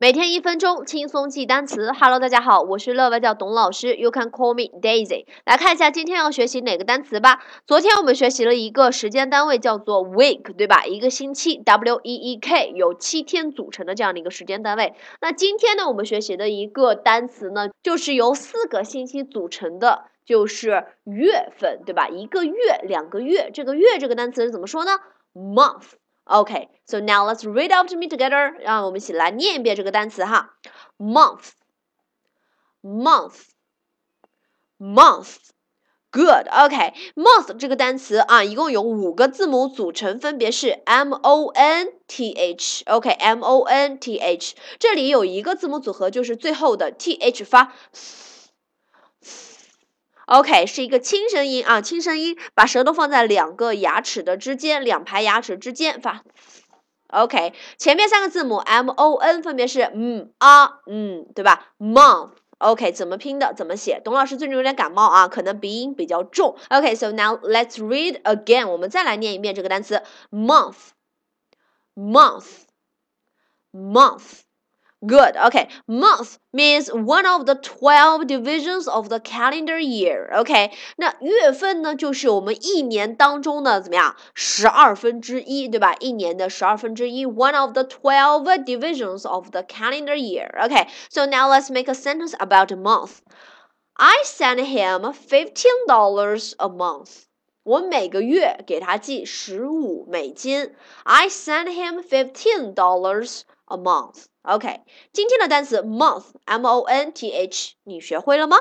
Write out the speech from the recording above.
每天一分钟轻松记单词。Hello，大家好，我是乐外教董老师，You can call me Daisy。来看一下今天要学习哪个单词吧。昨天我们学习了一个时间单位叫做 week，对吧？一个星期，W E E K，由七天组成的这样的一个时间单位。那今天呢，我们学习的一个单词呢，就是由四个星期组成的，就是月份，对吧？一个月，两个月，这个月这个单词是怎么说呢？month。Okay, so now let's read after me together. 让我们一起来念一遍这个单词哈，month, month, month. Good. OK, month 这个单词啊，一共有五个字母组成，分别是 M O N T H. OK, M O N T H. 这里有一个字母组合，就是最后的 T H 发。 OK，是一个轻声音啊，轻声音，把舌头放在两个牙齿的之间，两排牙齿之间发。OK，前面三个字母 M O N 分别是嗯啊嗯，对吧？Month。OK，怎么拼的？怎么写？董老师最近有点感冒啊，可能鼻音比较重。OK，so now let's read again，我们再来念一遍这个单词，month，month，month。Good. Okay. Month means one of the twelve divisions of the calendar year. OK. 那月份呢，就是我们一年当中的怎么样？十二分之一，对吧？一年的十二分之一。One of the twelve divisions of the calendar year. Okay. So now let's make a sentence about a month. I send him fifteen dollars a month. 我每个月给他寄十五美金。I send him fifteen dollars A month. OK，今天的单词 month，M O N T H，你学会了吗？